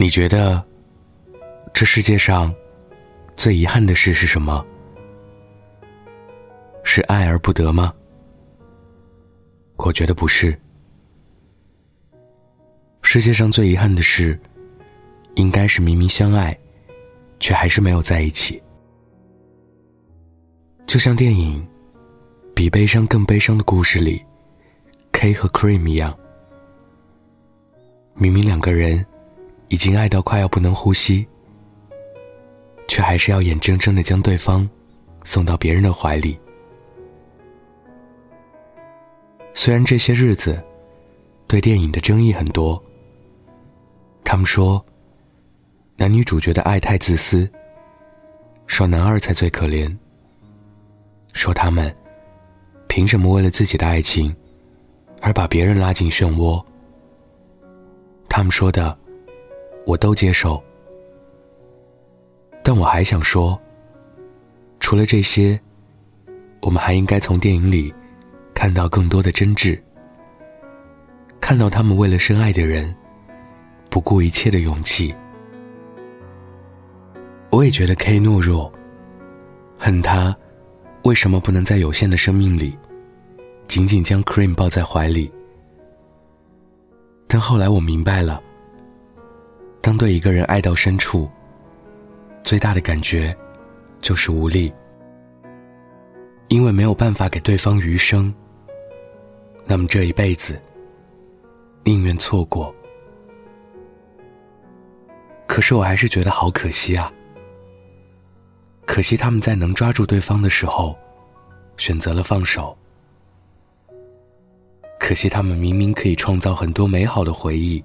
你觉得这世界上最遗憾的事是什么？是爱而不得吗？我觉得不是。世界上最遗憾的事，应该是明明相爱，却还是没有在一起。就像电影《比悲伤更悲伤的故事》里，K 和 Cream 一样，明明两个人。已经爱到快要不能呼吸，却还是要眼睁睁的将对方送到别人的怀里。虽然这些日子对电影的争议很多，他们说男女主角的爱太自私，说男二才最可怜，说他们凭什么为了自己的爱情而把别人拉进漩涡？他们说的。我都接受，但我还想说，除了这些，我们还应该从电影里看到更多的真挚，看到他们为了深爱的人不顾一切的勇气。我也觉得 K 懦弱，恨他为什么不能在有限的生命里紧紧将 Cream 抱在怀里。但后来我明白了。当对一个人爱到深处，最大的感觉就是无力，因为没有办法给对方余生。那么这一辈子，宁愿错过。可是我还是觉得好可惜啊！可惜他们在能抓住对方的时候，选择了放手。可惜他们明明可以创造很多美好的回忆。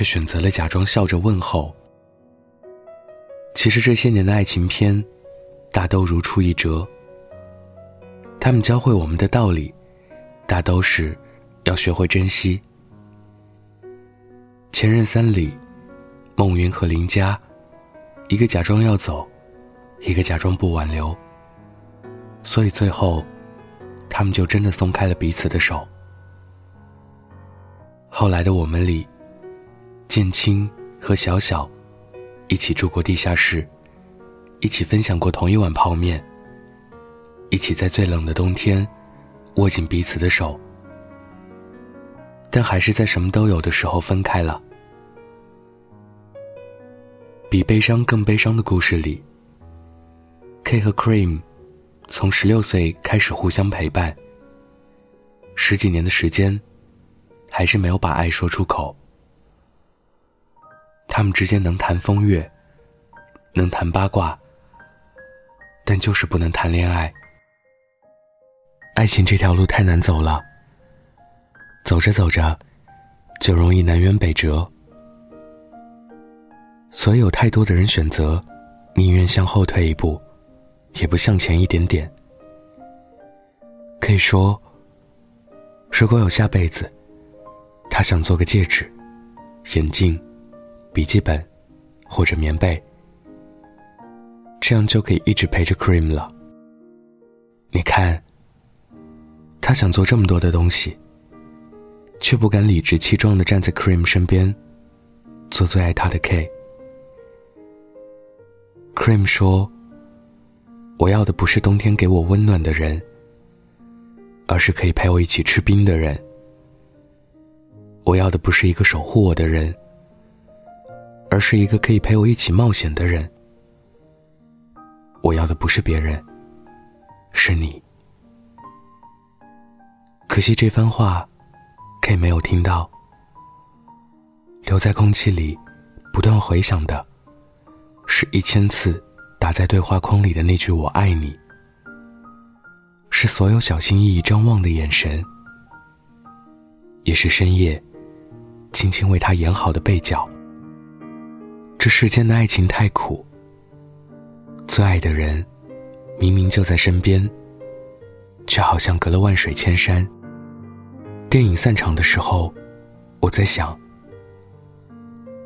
却选择了假装笑着问候。其实这些年的爱情片，大都如出一辙。他们教会我们的道理，大都是要学会珍惜。前任三里，孟云和林佳，一个假装要走，一个假装不挽留。所以最后，他们就真的松开了彼此的手。后来的我们里。建青和小小一起住过地下室，一起分享过同一碗泡面，一起在最冷的冬天握紧彼此的手，但还是在什么都有的时候分开了。比悲伤更悲伤的故事里，K 和 Cream 从十六岁开始互相陪伴，十几年的时间，还是没有把爱说出口。他们之间能谈风月，能谈八卦，但就是不能谈恋爱。爱情这条路太难走了，走着走着，就容易南辕北辙。所以有太多的人选择，宁愿向后退一步，也不向前一点点。可以说，如果有下辈子，他想做个戒指、眼镜。笔记本，或者棉被，这样就可以一直陪着 Cream 了。你看，他想做这么多的东西，却不敢理直气壮的站在 Cream 身边，做最爱他的 K。Cream 说：“我要的不是冬天给我温暖的人，而是可以陪我一起吃冰的人。我要的不是一个守护我的人。”而是一个可以陪我一起冒险的人。我要的不是别人，是你。可惜这番话，K 没有听到。留在空气里，不断回响的，是一千次打在对话框里的那句“我爱你”，是所有小心翼翼张望的眼神，也是深夜轻轻为他演好的被角。这世间的爱情太苦，最爱的人明明就在身边，却好像隔了万水千山。电影散场的时候，我在想，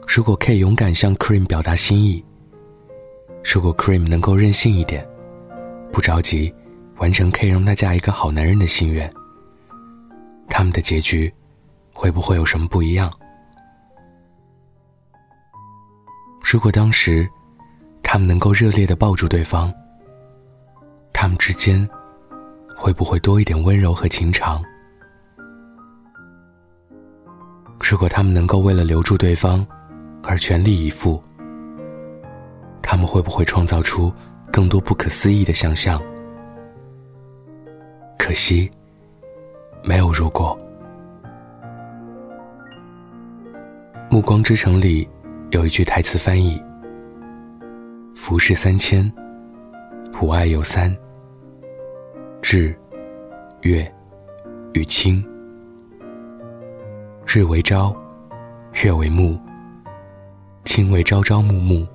如果 K 勇敢向 Cream 表达心意，如果 Cream 能够任性一点，不着急完成 K 让她嫁一个好男人的心愿，他们的结局会不会有什么不一样？如果当时他们能够热烈的抱住对方，他们之间会不会多一点温柔和情长？如果他们能够为了留住对方而全力以赴，他们会不会创造出更多不可思议的想象？可惜，没有如果。《暮光之城》里有一句台词翻译：“浮世三千，吾爱有三，日、月与卿。日为朝，月为暮，卿为朝朝暮暮。”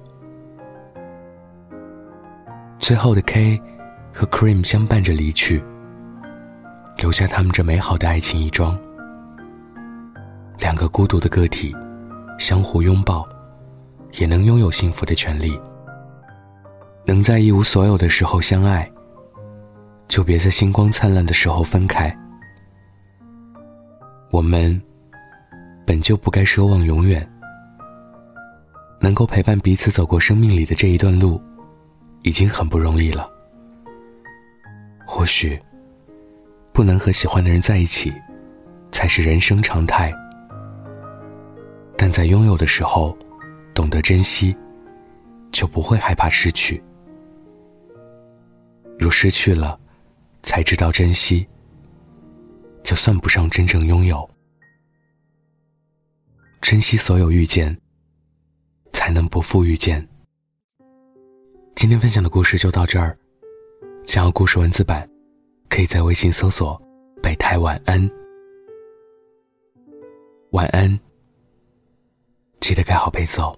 最后的 K 和 Cream 相伴着离去，留下他们这美好的爱情一桩。两个孤独的个体。相互拥抱，也能拥有幸福的权利。能在一无所有的时候相爱，就别在星光灿烂的时候分开。我们本就不该奢望永远，能够陪伴彼此走过生命里的这一段路，已经很不容易了。或许，不能和喜欢的人在一起，才是人生常态。但在拥有的时候，懂得珍惜，就不会害怕失去。如失去了，才知道珍惜，就算不上真正拥有。珍惜所有遇见，才能不负遇见。今天分享的故事就到这儿。想要故事文字版，可以在微信搜索“北台晚安”。晚安。记得盖好被子哦。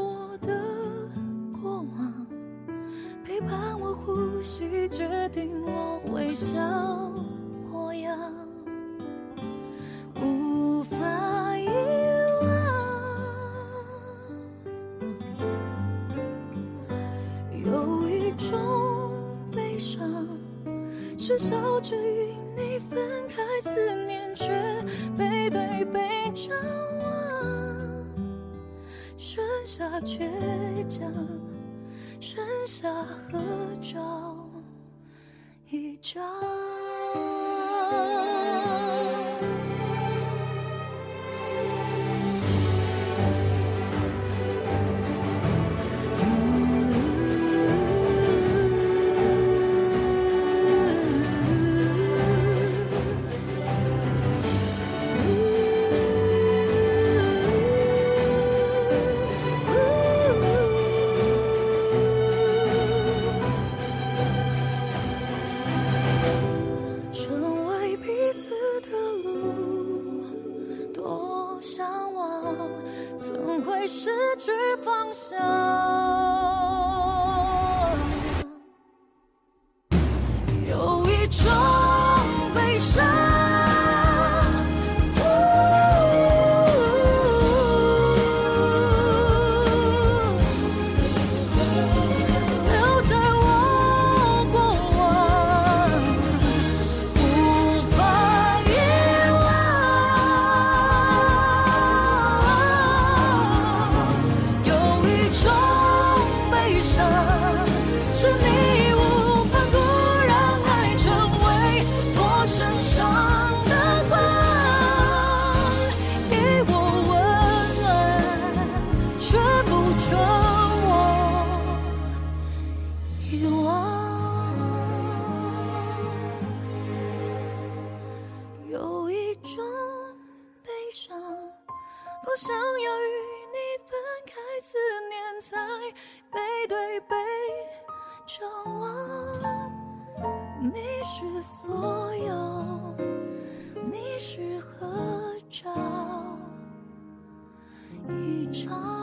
张望，剩下倔强。剩下合照一张。是你义无反顾让爱成为我身上的光我温暖却不准我遗忘有一种悲伤不想要是所有你适合照一张